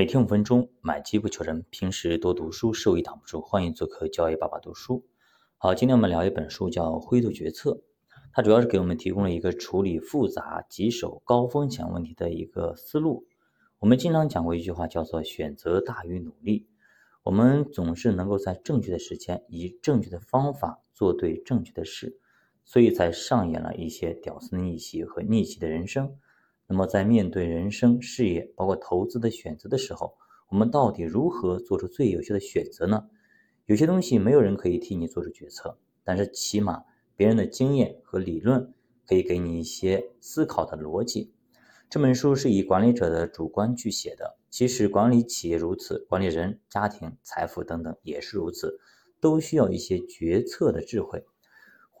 每天五分钟，买机不求人。平时多读书，收益挡不住。欢迎做客交易爸爸读书。好，今天我们聊一本书，叫《灰度决策》。它主要是给我们提供了一个处理复杂、棘手、高风险问题的一个思路。我们经常讲过一句话，叫做“选择大于努力”。我们总是能够在正确的时间，以正确的方法做对正确的事，所以才上演了一些屌丝逆袭和逆袭的人生。那么，在面对人生、事业，包括投资的选择的时候，我们到底如何做出最有效的选择呢？有些东西没有人可以替你做出决策，但是起码别人的经验和理论可以给你一些思考的逻辑。这本书是以管理者的主观去写的，其实管理企业如此，管理人、家庭、财富等等也是如此，都需要一些决策的智慧。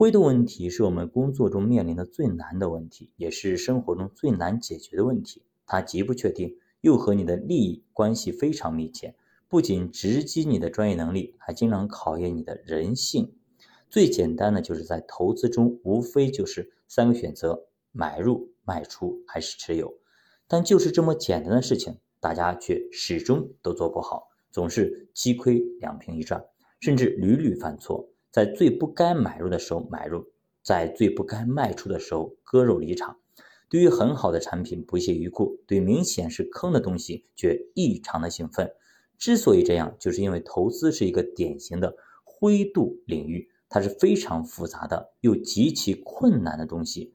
灰度问题是我们工作中面临的最难的问题，也是生活中最难解决的问题。它极不确定，又和你的利益关系非常密切，不仅直击你的专业能力，还经常考验你的人性。最简单的就是在投资中，无非就是三个选择：买入、卖出还是持有。但就是这么简单的事情，大家却始终都做不好，总是鸡亏两平一赚，甚至屡屡犯错。在最不该买入的时候买入，在最不该卖出的时候割肉离场。对于很好的产品不屑一顾，对明显是坑的东西却异常的兴奋。之所以这样，就是因为投资是一个典型的灰度领域，它是非常复杂的又极其困难的东西。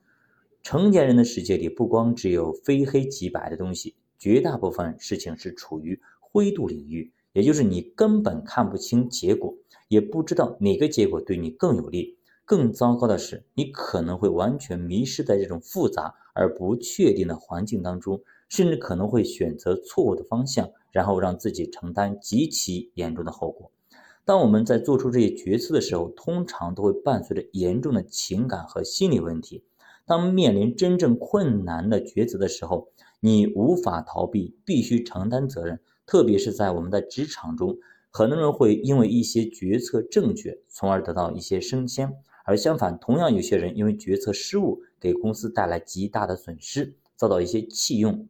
成年人的世界里，不光只有非黑即白的东西，绝大部分事情是处于灰度领域，也就是你根本看不清结果。也不知道哪个结果对你更有利。更糟糕的是，你可能会完全迷失在这种复杂而不确定的环境当中，甚至可能会选择错误的方向，然后让自己承担极其严重的后果。当我们在做出这些决策的时候，通常都会伴随着严重的情感和心理问题。当面临真正困难的抉择的时候，你无法逃避，必须承担责任。特别是在我们的职场中。很多人会因为一些决策正确，从而得到一些升迁；而相反，同样有些人因为决策失误，给公司带来极大的损失，遭到一些弃用。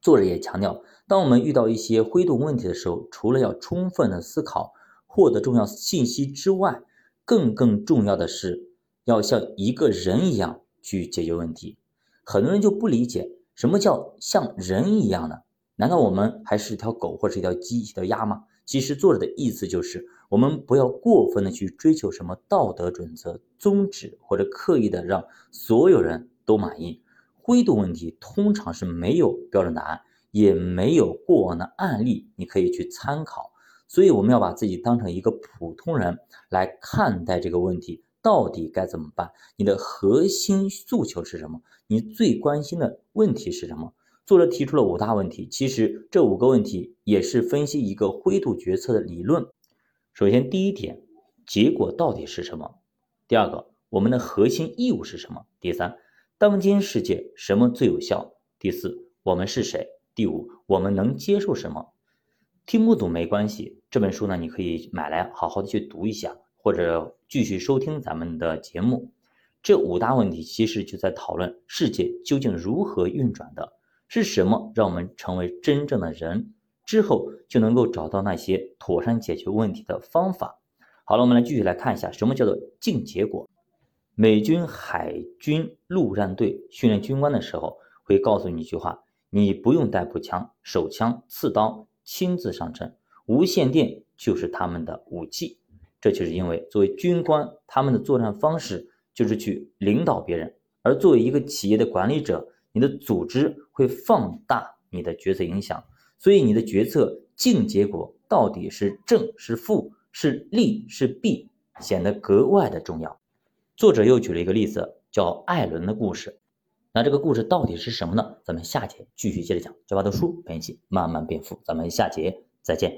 作者也强调，当我们遇到一些灰度问题的时候，除了要充分的思考、获得重要信息之外，更更重要的是要像一个人一样去解决问题。很多人就不理解，什么叫像人一样呢？难道我们还是条狗或者一条鸡、一条鸭吗？其实作者的意思就是，我们不要过分的去追求什么道德准则、宗旨，或者刻意的让所有人都满意。灰度问题通常是没有标准答案，也没有过往的案例你可以去参考。所以我们要把自己当成一个普通人来看待这个问题，到底该怎么办？你的核心诉求是什么？你最关心的问题是什么？作者提出了五大问题，其实这五个问题也是分析一个灰度决策的理论。首先，第一点，结果到底是什么？第二个，我们的核心义务是什么？第三，当今世界什么最有效？第四，我们是谁？第五，我们能接受什么？听不懂没关系，这本书呢，你可以买来好好的去读一下，或者继续收听咱们的节目。这五大问题其实就在讨论世界究竟如何运转的。是什么让我们成为真正的人？之后就能够找到那些妥善解决问题的方法。好了，我们来继续来看一下什么叫做净结果。美军海军陆战队训练军官的时候，会告诉你一句话：你不用带步枪、手枪、刺刀，亲自上阵，无线电就是他们的武器。这就是因为作为军官，他们的作战方式就是去领导别人，而作为一个企业的管理者。你的组织会放大你的决策影响，所以你的决策净结果到底是正是负是利是弊，显得格外的重要。作者又举了一个例子，叫艾伦的故事。那这个故事到底是什么呢？咱们下节继续接着讲。教爸读书，分析慢慢变富。咱们下节再见。